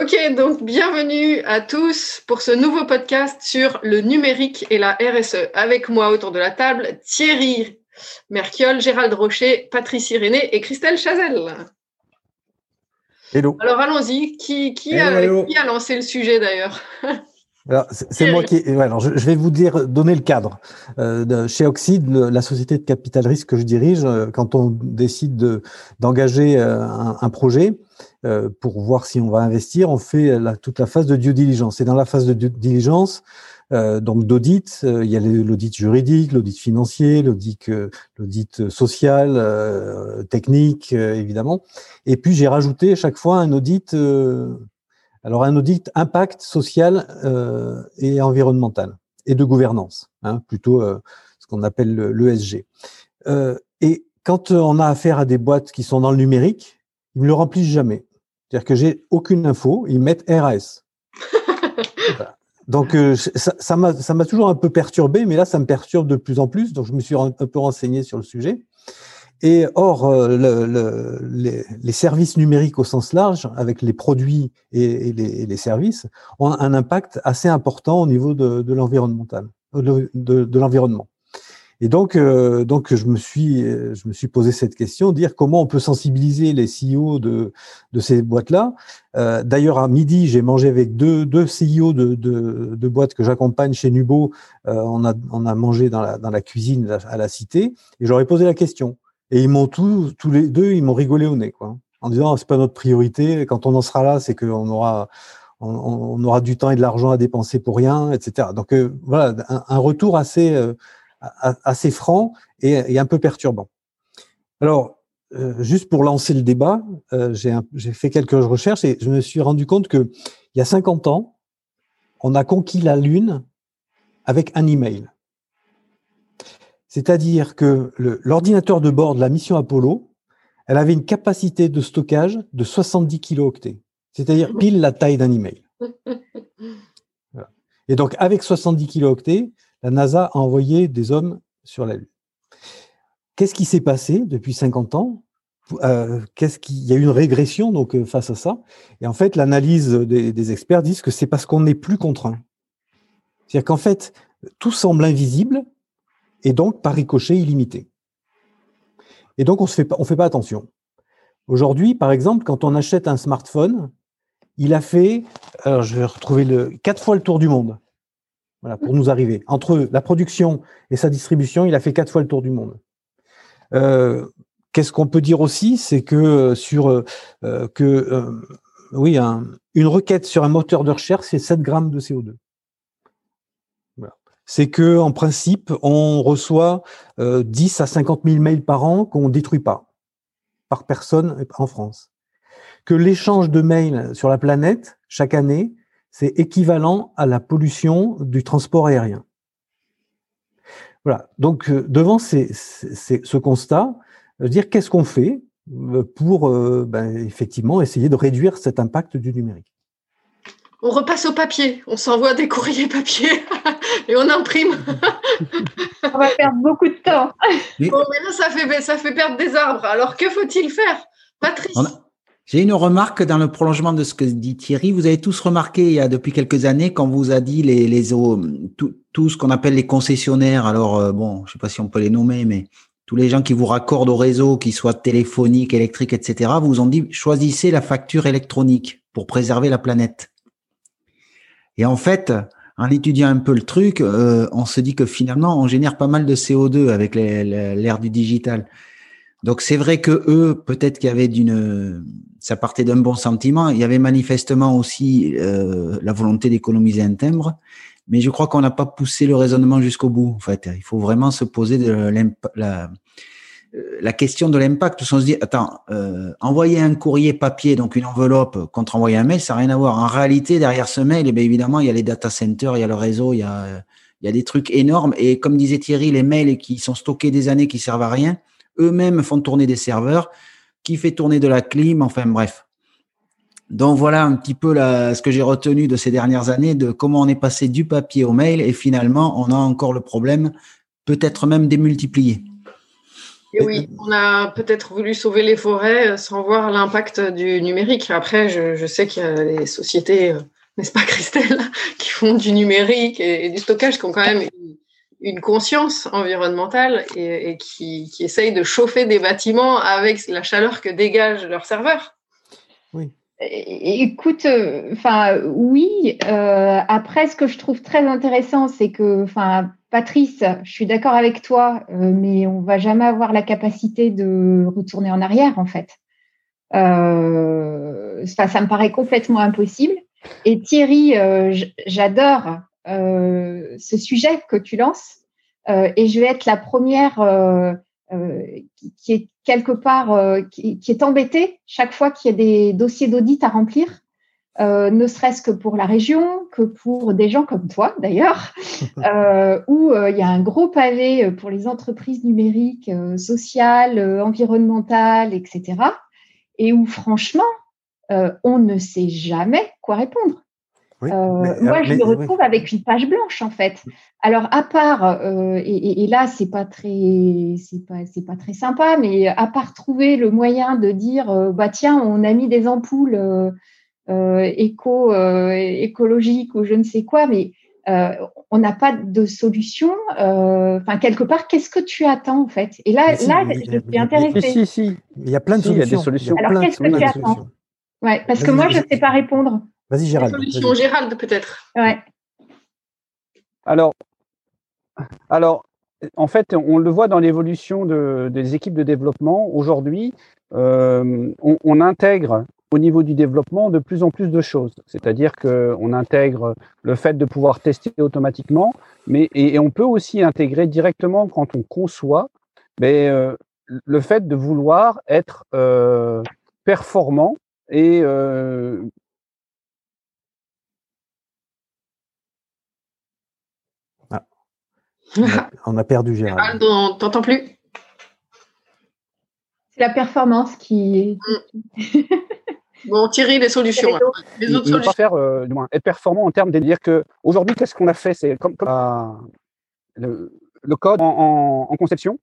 Ok, donc bienvenue à tous pour ce nouveau podcast sur le numérique et la RSE. Avec moi autour de la table, Thierry Merchiol, Gérald Rocher, Patrice Irénée et Christelle Chazel. Hello. Alors allons-y, qui, qui, a, lancé le sujet d'ailleurs c'est moi qui. alors, je, vais vous dire, donner le cadre. Euh, chez Oxide, la société de capital risque que je dirige, euh, quand on décide d'engager euh, un, projet pour voir si on va investir, on fait toute la phase de due diligence. Et dans la phase de due diligence, donc d'audit, il y a l'audit juridique, l'audit financier, l'audit social, technique, évidemment. Et puis j'ai rajouté à chaque fois un audit alors, un audit impact social euh, et environnemental et de gouvernance, hein, plutôt euh, ce qu'on appelle l'ESG. Euh, et quand on a affaire à des boîtes qui sont dans le numérique, ils ne le remplissent jamais. C'est-à-dire que j'ai aucune info, ils mettent RAS. Donc ça m'a ça m'a toujours un peu perturbé, mais là ça me perturbe de plus en plus. Donc je me suis un peu renseigné sur le sujet. Et or, euh, le, les, services numériques au sens large, avec les produits et, les, services, ont un impact assez important au niveau de, l'environnemental, de, de l'environnement. Et donc, euh, donc je me suis, je me suis posé cette question, dire comment on peut sensibiliser les CEO de, de ces boîtes-là. Euh, d'ailleurs, à midi, j'ai mangé avec deux, deux CEO de, de, boîtes que j'accompagne chez Nubo. on a, on a mangé dans la, dans la cuisine à la cité, et j'aurais posé la question. Et ils m'ont tous, tous les deux, ils m'ont rigolé au nez, quoi, en disant c'est pas notre priorité. Quand on en sera là, c'est qu'on aura, on, aura du temps et de l'argent à dépenser pour rien, etc. Donc euh, voilà, un, retour assez, euh, assez franc et, un peu perturbant. Alors, euh, juste pour lancer le débat, j'ai fait quelques recherches et je me suis rendu compte que il y a 50 ans, on a conquis la Lune avec un email. C'est-à-dire que l'ordinateur de bord de la mission Apollo, elle avait une capacité de stockage de 70 kilooctets, c'est-à-dire pile la taille d'un email. Et donc, avec 70 kilooctets, la NASA a envoyé des hommes sur la Lune. Qu'est-ce qui s'est passé depuis 50 ans? Euh, Qu'est-ce qu'il y a eu une régression euh, face à ça? Et en fait, l'analyse des, experts disent que c'est parce qu'on n'est plus contraint. C'est-à-dire qu'en fait, tout semble invisible, et donc par ricochet illimité. Et donc on ne fait, pas, attention. Aujourd'hui, par exemple, quand on achète un smartphone, il a fait, alors je vais retrouver quatre fois le tour du monde. Pour nous arriver. Entre la production et sa distribution, il a fait quatre fois le tour du monde. Euh, qu'est-ce qu'on peut dire aussi, c'est que euh, sur euh, que oui, une requête sur un moteur de recherche, c'est 7 grammes de CO2 c'est que en principe, on reçoit 10 euh, à 50 000 mails par an qu'on détruit pas par personne en France. Que l'échange de mails sur la planète chaque année, c'est équivalent à la pollution du transport aérien. Voilà. Donc, euh, devant ce constat, dire qu'est-ce qu'on fait euh, pour ben, effectivement essayer de réduire cet impact du numérique on repasse au papier, on s'envoie des courriers papier et on imprime. on va perdre beaucoup de temps. Bon, mais là, ça fait, ça fait perdre des arbres. Alors, que faut-il faire? Patrice J'ai une remarque dans le prolongement de ce que dit Thierry. Vous avez tous remarqué il y a depuis quelques années quand vous a dit les, les tout, ce qu'on appelle les concessionnaires. Alors euh, bon, je sais pas si on peut les nommer, mais tous les gens qui vous raccordent au réseau, qu'ils soient téléphoniques, électriques, etc., vous ont dit choisissez la facture électronique pour préserver la planète. Et en fait, en étudiant un peu le truc, euh, on se dit que finalement, on génère pas mal de CO2 avec l'ère du digital. Donc c'est vrai que eux, peut-être qu'il y avait d'une, ça partait d'un bon sentiment. Il y avait manifestement aussi euh, la volonté d'économiser un timbre, mais je crois qu'on n'a pas poussé le raisonnement jusqu'au bout. En fait, il faut vraiment se poser de la, la question de l'impact, on se dit, attends, euh, envoyer un courrier papier, donc une enveloppe, contre envoyer un mail, ça n'a rien à voir. En réalité, derrière ce mail, eh évidemment, il y a les data centers, il y a le réseau, il y a, il y a des trucs énormes. Et comme disait Thierry, les mails qui sont stockés des années, qui servent à rien, eux-mêmes font tourner des serveurs, qui fait tourner de la clim, enfin bref. Donc voilà un petit peu ce que j'ai retenu de ces dernières années, de comment on est passé du papier au mail, et finalement, on a encore le problème, peut-être même démultiplié. Et oui, on a peut-être voulu sauver les forêts euh, sans voir l'impact du numérique. Après, je, sais qu'il y a des sociétés, euh, n'est-ce pas Christelle, qui font du numérique et, du stockage, qui ont quand même conscience environnementale et, qui, qui, essayent de chauffer des bâtiments avec la chaleur que dégagent leurs serveurs. Oui. Écoute, euh, enfin oui. après, ce que je trouve très intéressant, c'est que, enfin, Patrice, je suis d'accord avec toi, euh, mais on va jamais avoir la capacité de retourner en arrière, en fait. Euh, ça, me paraît complètement impossible. Et Thierry, euh, j'adore ce sujet que tu lances, et je vais être la première qui, est quelque part, qui, qui, est embêtée chaque fois qu'il y a des dossiers d'audit à remplir euh, ne serait-ce que pour la région, que pour des gens comme toi d'ailleurs, euh, où euh, il y a un gros pavé pour les entreprises numériques, sociales, environnementales, etc. Et où franchement, on ne sait jamais quoi répondre. Moi, je me retrouve avec une page blanche en fait. Alors, à part, et, et, là, c'est pas très, c'est pas, c'est pas très sympa, mais à part trouver le moyen de dire, bah tiens, on a mis des ampoules euh, éco, euh, écologique ou je ne sais quoi, mais euh, on n'a pas de solution. Enfin, quelque part, qu'est-ce que tu attends en fait? Et là, là, je suis intéressée. Si, si, il y a plein de solutions. Il y a des solutions. Alors, qu'est-ce que tu attends? Ouais, parce que moi, je ne sais pas répondre. Vas-y, Gérald. Solution Gérald, peut-être. Ouais. Alors, alors, en fait, on le voit dans l'évolution de, des équipes de développement. Aujourd'hui, on, on, intègre au niveau du développement de plus en plus de choses. C'est-à-dire qu'on intègre le fait de pouvoir tester automatiquement, mais et, on peut aussi intégrer directement quand on conçoit mais, euh, le fait de vouloir être euh, performant et euh, ah. on, a, perdu Gérald. T'entends plus C'est la performance qui. Mm. Bon, Thierry, les solutions. Les autres solutions. Pas faire, euh, du moins, être performant en termes de dire que aujourd'hui, qu'est-ce qu'on a fait? C'est comme, le, code en, conception,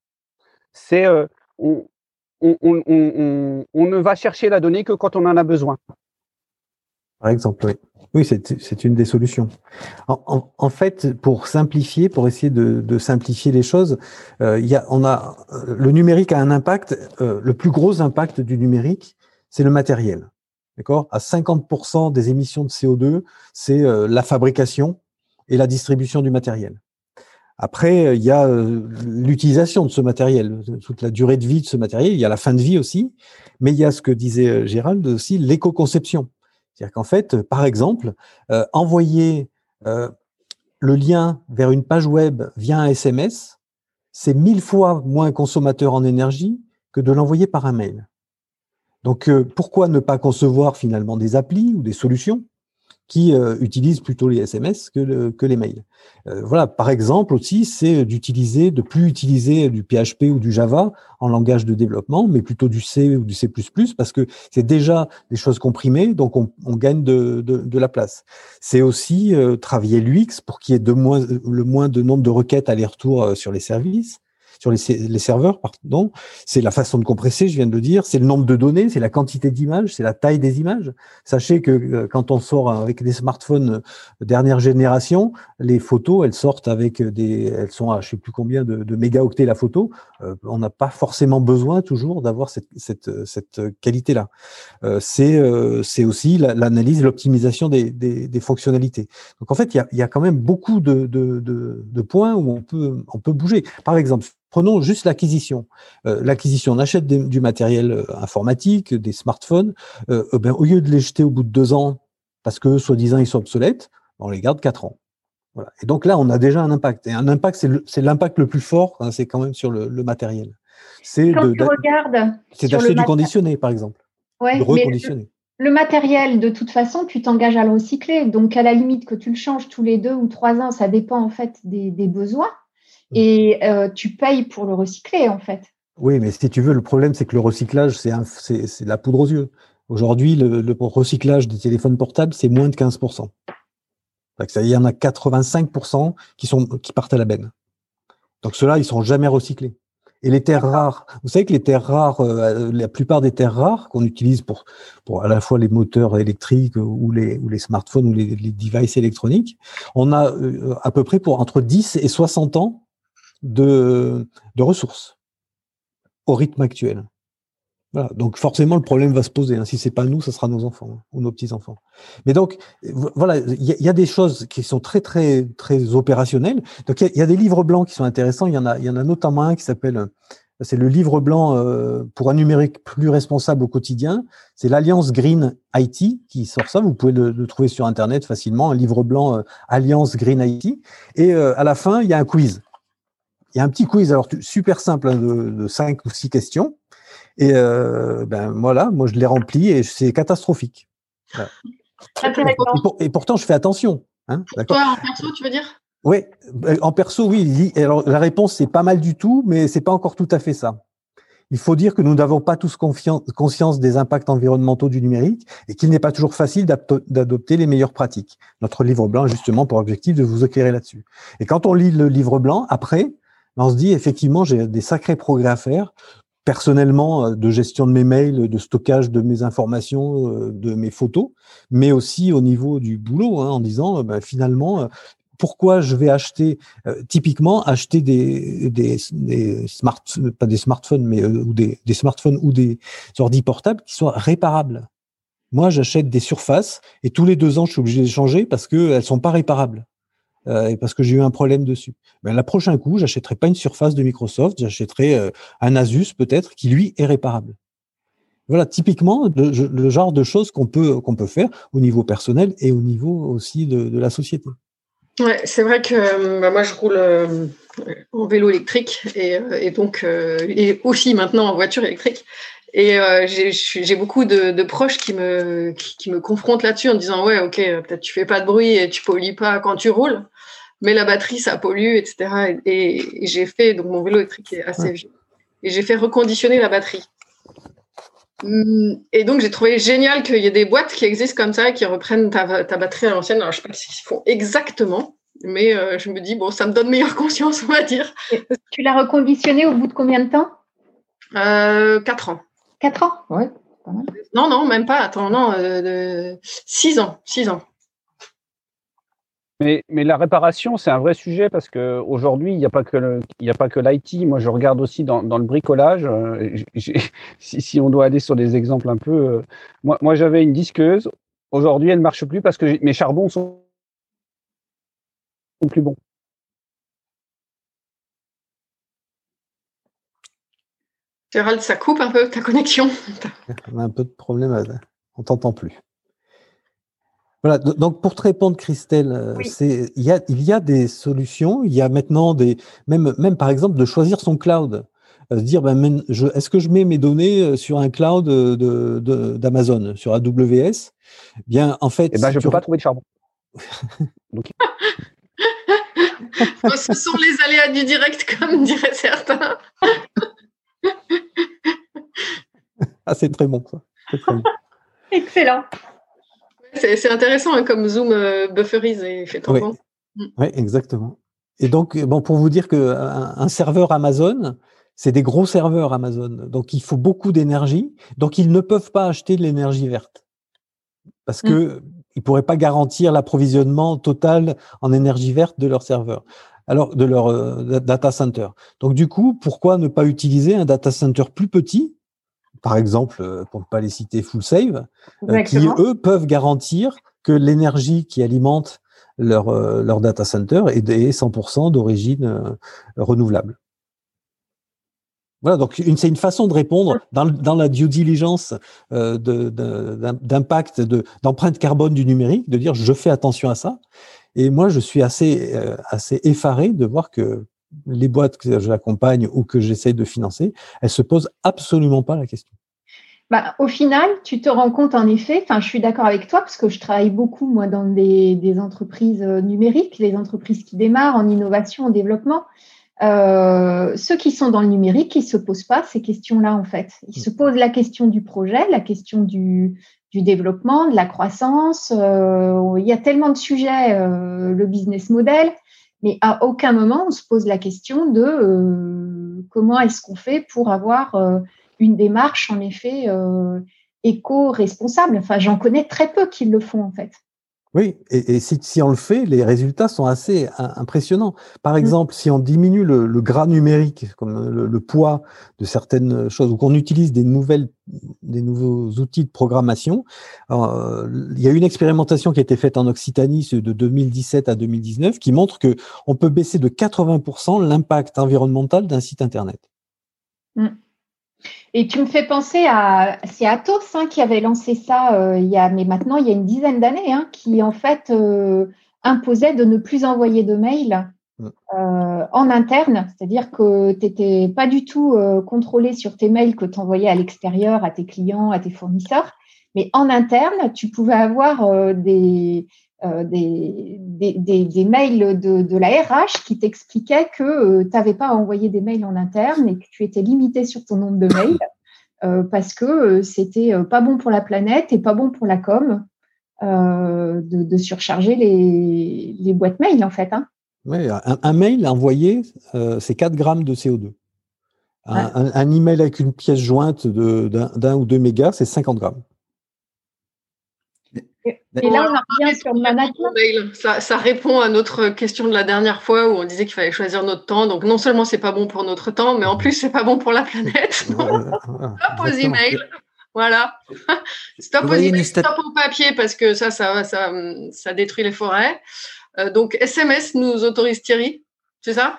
c'est euh, on, ne va chercher la donnée que quand on en a besoin. Par exemple, oui. Oui, c'est une des solutions. En, fait, pour simplifier, pour essayer de, simplifier les choses, euh, il y a, on a, le numérique a un impact, le plus gros impact du numérique, c'est le matériel. D'accord? À 50% des émissions de CO2, c'est euh, la fabrication et la distribution du matériel. Après, euh, il y a euh, l'utilisation de ce matériel, toute la durée de vie de ce matériel, il y a la fin de vie aussi, mais il y a ce que disait Gérald aussi, l'éco-conception. C'est-à-dire qu'en fait, par exemple, envoyer le lien vers une page web via un SMS, c'est mille fois moins consommateur en énergie que de l'envoyer par un mail. Donc, euh, pourquoi ne pas concevoir finalement des applis ou des solutions qui euh, utilisent plutôt les SMS que, les mails. Euh, voilà, par exemple aussi, c'est d'utiliser, de plus utiliser du PHP ou du Java en langage de développement, mais plutôt du C ou du C++, parce que c'est déjà des choses comprimées, donc on, gagne de, la place. C'est aussi travailler l'UX pour qu'il y ait le moins de nombre de requêtes aller-retour sur les services sur les, les serveurs, pardon. C'est la façon de compresser, je viens de le dire. C'est le nombre de données, c'est la quantité d'images, c'est la taille des images. Sachez que euh, quand on sort avec des smartphones euh, dernière génération, les photos, elles sortent avec des, elles sont à je sais plus combien de, de mégaoctets la photo. Euh, on n'a pas forcément besoin toujours d'avoir cette, cette, cette qualité-là. c'est c'est aussi l'analyse, l'optimisation des, des, des, fonctionnalités. Donc en fait, il y a, y a quand même beaucoup de, de, de, de points où on peut on peut bouger. Par exemple, Prenons juste l'acquisition. Euh, l'acquisition, on achète du matériel euh, informatique, des smartphones. Euh, ben, au lieu de les jeter au bout de deux ans, parce que soi-disant ils sont obsolètes, on les garde quatre ans. Voilà. Et donc là, on a déjà un impact. Et un impact, c'est l'impact le, plus fort, hein, c'est quand même sur le, matériel. c'est d'acheter du conditionné, par exemple. Ouais, de le matériel, de toute façon, tu t'engages à le recycler. Donc, à la limite que tu le changes tous les deux ou trois ans, ça dépend en fait des, des besoins. Et euh, tu payes pour le recycler, en fait. Oui, mais si tu veux, le problème, c'est que le recyclage, c'est un- c'est c'est de la poudre aux yeux. Aujourd'hui, le, le recyclage des téléphones portables, c'est moins de 15%. Donc, ça, il y en a 85% qui, sont, qui partent à la benne. Donc, ceux-là, ils sont jamais recyclés. Et les terres rares, vous savez que les terres rares, euh, la plupart des terres rares qu'on utilise pour, pour à la fois les moteurs électriques ou les, ou les smartphones ou les, les devices électroniques, on a euh, à peu près pour entre 10 et 60 ans de, ressources au rythme actuel. Voilà. Donc forcément le problème va se poser. Hein. Si c'est pas nous, ce sera nos enfants hein, ou nos petits enfants. Mais donc vo- voilà, il y, a- des choses qui sont très très très opérationnelles. Donc il y, a- des livres blancs qui sont intéressants. Il y en a, il y en a notamment un qui s'appelle, c'est le livre blanc euh, pour un numérique plus responsable au quotidien. C'est l'Alliance Green IT qui sort ça. Vous pouvez le, le trouver sur internet facilement. Un livre blanc euh, Alliance Green IT. Et euh, à la fin, il y a un quiz. Il y a un petit quiz, alors super simple, hein, de, de cinq ou six questions. Et euh, ben voilà, moi je l'ai rempli et c'est catastrophique. Voilà. Et, pour- et pourtant, je fais attention. Hein, Toi, en perso, tu veux dire? Oui, en perso, oui. Alors la réponse c'est pas mal du tout, mais c'est pas encore tout à fait ça. Il faut dire que nous n'avons pas tous conscience des impacts environnementaux du numérique et qu'il n'est pas toujours facile d'adopter les meilleures pratiques. Notre livre blanc justement pour objectif de vous éclairer là-dessus. Et quand on lit le livre blanc, après, on se dit effectivement, j'ai des sacrés progrès à faire personnellement euh, de gestion de mes mails, de stockage de mes informations, euh, de mes photos, mais aussi au niveau du boulot, hein, en disant euh, ben, finalement, pourquoi je vais acheter, typiquement, acheter des, des, pas des smartphones, mais ou des, des smartphones ou des ordi portables qui soient réparables. Moi, j'achète des surfaces et tous les deux ans, je suis obligé de les changer parce qu'elles sont pas réparables. Euh, parce que j'ai eu un problème dessus. Ben, la prochain coup, j'achèterai pas une surface de Microsoft, j'achèterai euh, un Asus peut-être qui lui est réparable. Voilà, typiquement le, genre de choses qu'on peut qu'on peut faire au niveau personnel et au niveau aussi de, la société. Ouais, c'est vrai que euh, bah, moi je roule en vélo électrique et, donc et aussi maintenant en voiture électrique. Et euh, j'ai beaucoup de, de proches qui me qui, qui me confrontent là-dessus en disant ouais ok euh, peut-être tu fais pas de bruit et tu pollues pas quand tu roules, mais la batterie ça pollue etc. Et, et j'ai fait donc mon vélo électrique est assez vieux et j'ai fait reconditionner la batterie. Hum, Et donc, j'ai trouvé génial qu'il y ait des boîtes qui existent comme ça et qui reprennent ta, ta batterie à l'ancienne. Alors, je ne sais pas s'ils font exactement, mais euh, je me dis, bon, ça me donne meilleure conscience, on va dire. Tu l'as reconditionné au bout de combien de temps? Euh, 4 ans. Quatre ans Oui. Non, non, même pas. Attends, non, euh, 6 ans. 6 ans. Mais, mais la réparation, c'est un vrai sujet parce qu'aujourd'hui, il n'y a pas que le- il n'y a pas que l'IT. Moi, je regarde aussi dans, dans le bricolage. euh, si, si on doit aller sur des exemples un peu. euh, moi, moi j'avais une disqueuse. Aujourd'hui, elle ne marche plus parce que mes charbons sont, sont plus bons. Gérald, ça coupe un peu ta connexion. On a un peu de problème, à... on t'entend plus. Voilà, do- donc pour te répondre, Christelle, euh, Oui. c'est il y a il y a des solutions. Il y a maintenant des même même par exemple de choisir son cloud, Euh, se dire ben je- est-ce que je mets mes données euh, sur un cloud euh, de de- d'Amazon sur AWS Bien en fait, Eh ben, si je ne peux pas trouver de charbon. Oh, Ce sont les aléas du direct, comme diraient certains. ah c'est très bon ça. Très bon. Excellent. C'est c'est intéressant hein, comme Zoom euh, bufferise et fait Oui. tampon. Oui, exactement. Et donc, bon, pour vous dire que un, un serveur Amazon, c'est des gros serveurs Amazon. Donc, il faut beaucoup d'énergie. Donc, ils ne peuvent pas acheter de l'énergie verte. Parce que ils pourraient pas garantir l'approvisionnement total en énergie verte de leur serveur. Alors, de leur euh, data center. Donc, du coup, pourquoi ne pas utiliser un data center plus petit? Par exemple, euh, pour ne pas les citer, Full Save, euh, qui eux peuvent garantir que l'énergie qui alimente leur, euh, leur data center est est 100% d'origine renouvelable. Voilà, donc c'est une façon de répondre dans, dans la due diligence euh, de- d'impact, de- d'empreinte carbone du numérique, de dire je fais attention à ça. Et moi, je suis assez, euh, assez effaré de voir que les boîtes que j'accompagne ou que j'essaye de financer, elles se posent absolument pas la question. Bah, au final, tu te rends compte en effet, enfin, je suis d'accord avec toi parce que je travaille beaucoup moi dans des, entreprises euh, numériques, les entreprises qui démarrent en innovation, en développement. Euh, ceux qui sont dans le numérique, ils se posent pas ces questions-là en fait. Ils se posent la question du projet, la question du, développement, de la croissance. Euh, il y a tellement de sujets, le business model, mais à aucun moment on se pose la question de euh, comment est-ce qu'on fait pour avoir euh, une démarche en effet euh, éco-responsable. Enfin, j'en connais très peu qui le font en fait. Oui, et, et si, si, on le fait, les résultats sont assez impressionnants. Par mmh. exemple, si on diminue le, le gras numérique, comme le, le, poids de certaines choses, ou qu'on utilise des nouvelles, des nouveaux outils de programmation, euh, il y a une expérimentation qui a été faite en Occitanie de 2017 à 2019 qui montre que on peut baisser de 80% l'impact environnemental d'un site internet. Mmh. Et tu me fais penser à, c'est Atos hein, qui avait lancé ça euh, il y a, mais maintenant il y a une dizaine d'années, hein, qui en fait euh, imposait de ne plus envoyer de mails euh, en interne, c'est-à-dire que tu n'étais pas du tout euh, contrôlé sur tes mails que tu envoyais à l'extérieur, à tes clients, à tes fournisseurs, mais en interne, tu pouvais avoir des, euh, des, des, des, des, mails de, de, la RH qui t'expliquaient que euh, tu n'avais pas à envoyer des mails en interne et que tu étais limité sur ton nombre de mails euh, parce que euh, c'était pas bon pour la planète et pas bon pour la com de, de, surcharger les, les, boîtes mail en fait. Hein. Oui, un, un, mail envoyé, c'est 4 grammes de CO2. Un, ouais. un, un, email avec une pièce jointe d'un ou deux mégas, c'est 50 grammes. Et là, on revient sur le management. Ça, ça, répond à notre question de la dernière fois où on disait qu'il fallait choisir notre temps. Donc, non seulement c'est pas bon pour notre temps, mais en plus, c'est pas bon pour la planète. Donc, stop aux emails. Voilà. stop aux emails, stop au papier parce que ça, ça, ça, ça détruit les forêts. Euh, donc, SMS nous autorise Thierry, c'est ça?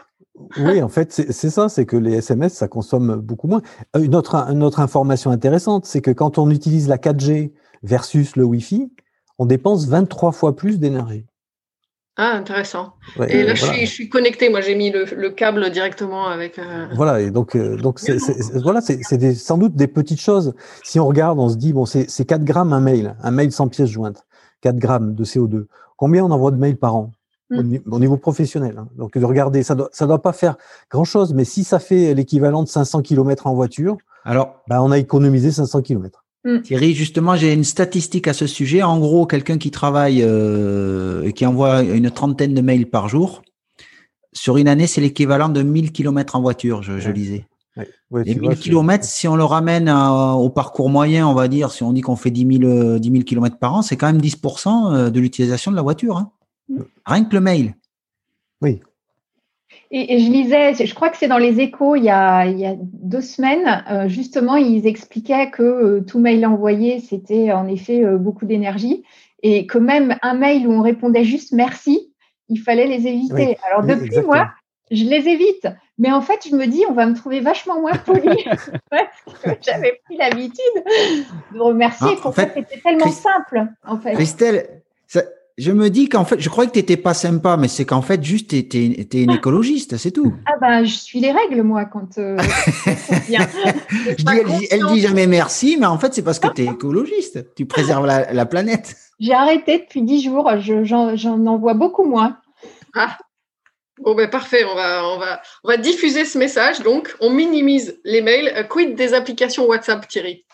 Oui, en fait, c'est ça, c'est que les SMS, ça consomme beaucoup moins. Une autre, une autre information intéressante, c'est que quand on utilise la 4G versus le Wi-Fi, on dépense 23 fois plus d'énergie. Ah, intéressant. Ouais, et là, voilà. je, suis, je, suis, connecté. Moi, j'ai mis le, le, câble directement avec. Euh... Voilà, et donc, euh, donc c'est, voilà, c'est sans doute des petites choses. Si on regarde, on se dit, bon, c'est 4 grammes un mail, un mail sans pièce jointe, 4 grammes de CO2. Combien on envoie de mails par an au, au, niveau professionnel hein? Donc, de regarder, ça doit, ça doit pas faire grand-chose, mais si ça fait l'équivalent de 500 km en voiture, alors, bah, on a économisé 500 km. Mmh. Thierry, justement, j'ai une statistique à ce sujet. En gros, quelqu'un qui travaille euh, et qui envoie une trentaine de mails par jour, sur une année, c'est l'équivalent de 1000 km en voiture, je, je lisais. Ouais. Ouais, Les 1000 vois, km, si on le ramène à, au parcours moyen, on va dire, si on dit qu'on fait 10 000, 10 000 km par an, c'est quand même 10% de l'utilisation de la voiture. Hein. Mmh. Rien que le mail. Oui, et, et, je lisais, je crois que c'est dans les échos il y a, il y a deux semaines, euh, justement, ils expliquaient que euh, tout mail envoyé, c'était en effet euh, beaucoup d'énergie et que même un mail où on répondait juste merci, il fallait les éviter. Oui, Alors depuis, moi, je les évite. Mais en fait, je me dis, on va me trouver vachement moins poli parce que j'avais pris l'habitude de remercier. Ah, pour fait, c'était tellement Christ... simple, en fait. Christelle, ça je me dis qu'en fait, je croyais que tu n'étais pas sympa, mais c'est qu'en fait, juste, tu étais, une écologiste, c'est tout. Ah ben, je suis les règles, moi, quand euh, bien. je dis, elle, dit, elle, dit, jamais merci, mais en fait, c'est parce que tu es écologiste. Tu préserves la, la planète. J'ai arrêté depuis dix jours. J'en envoie beaucoup moins. Ah. Bon ben parfait, on va, on, va, on va diffuser ce message. Donc, on minimise les mails. Quid des applications WhatsApp, Thierry?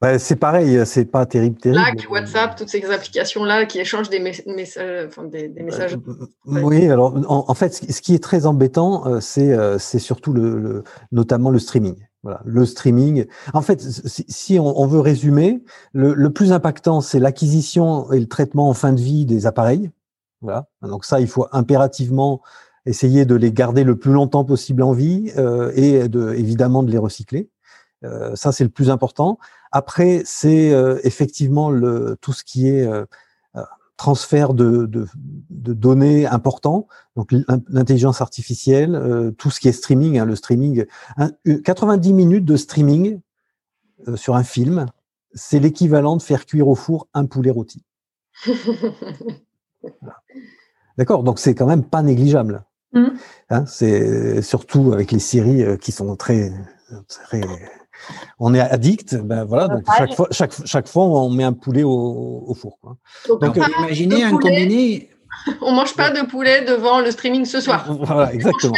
Bah, c'est pareil, c'est pas terrible, terrible. Slack, WhatsApp, toutes ces applications-là qui échangent des, messages, enfin, des, des messages. Euh, oui, alors en, en, fait, ce qui est très embêtant, euh, c'est euh, c'est surtout le, le, notamment le streaming. Voilà, le streaming. En fait, si, si on, on, veut résumer, le, le plus impactant, c'est l'acquisition et le traitement en fin de vie des appareils. Voilà. Donc ça, il faut impérativement essayer de les garder le plus longtemps possible en vie euh, et de, évidemment de les recycler. Euh, ça, c'est le plus important. Après, c'est euh, effectivement le, tout ce qui est euh, transfert de, de, de, données importants, donc l'intelligence artificielle, euh, tout ce qui est streaming, hein, le streaming, un, 90 minutes de streaming euh, sur un film, c'est l'équivalent de faire cuire au four un poulet rôti. voilà. D'accord, donc c'est quand même pas négligeable. Mm. Hein, c'est surtout avec les séries euh, qui sont très, très on est addict, ben voilà, donc chaque fois, chaque, chaque fois, on met un poulet au, au four. Quoi. Donc, Donc, on parle imaginez un poulet, combiné. On mange pas de poulet devant le streaming ce soir. Voilà, exactement.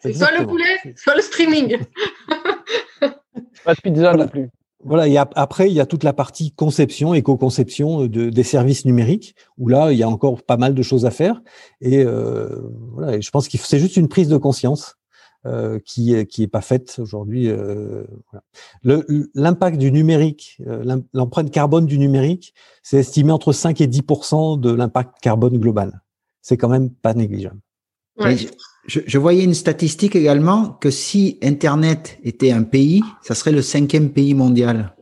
C'est soit le poulet, soit le streaming. Pas de pizza non plus. Voilà, et après, il y a toute la partie conception, éco-conception de, des services numériques, où là, il y a encore pas mal de choses à faire. Et euh, voilà, et je pense que c'est juste une prise de conscience euh, qui qui est pas faite aujourd'hui. euh, voilà. Le- L'impact du numérique, euh, l'empreinte carbone du numérique, c'est estimé entre 5 et 10% de l'impact carbone global. C'est quand même pas négligeable. Ouais. Je, je voyais une statistique également que si Internet était un pays, ça serait le cinquième pays mondial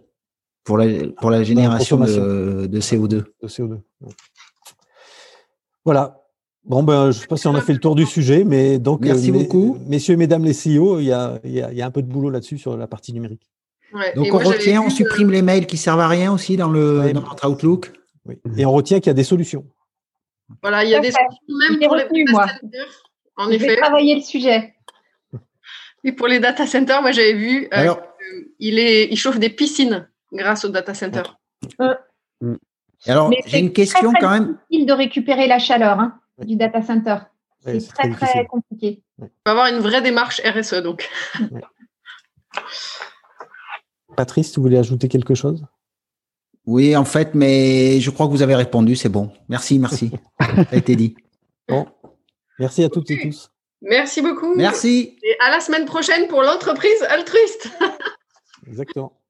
pour la, pour la génération de, de CO2. de CO2. Ouais. Voilà. Bon, ben, je sais pas si on a fait le tour du sujet, mais donc, Merci euh, mes- beaucoup. messieurs et mesdames les CEO, il y a, il y a, il y a un peu de boulot là-dessus sur la partie numérique. Ouais. Donc Et on moi, retient, on vu, euh, supprime les mails qui servent à rien aussi dans le Ouais. dans notre Outlook. Oui. Et on retient qu'il y a des solutions. Voilà, il y a des fait. solutions même pour les retenu, data moi. centers. En Je vais effet. travailler le sujet. Et pour les data centers, moi j'avais vu, euh, Alors, il, est, il chauffe des piscines grâce aux data centers. alors Mais j'ai c'est une question très, très quand même. difficile de récupérer la chaleur hein. Du data center. Ouais, C'est très, très compliqué. Il faut avoir une vraie démarche RSE donc. Patrice, tu voulais ajouter quelque chose? Oui, en fait, mais je crois que vous avez répondu, c'est bon. Merci, merci. Ça a été dit. Bon, merci à toutes et tous. Merci beaucoup. Merci. Et à la semaine prochaine pour l'entreprise altruiste. Exactement.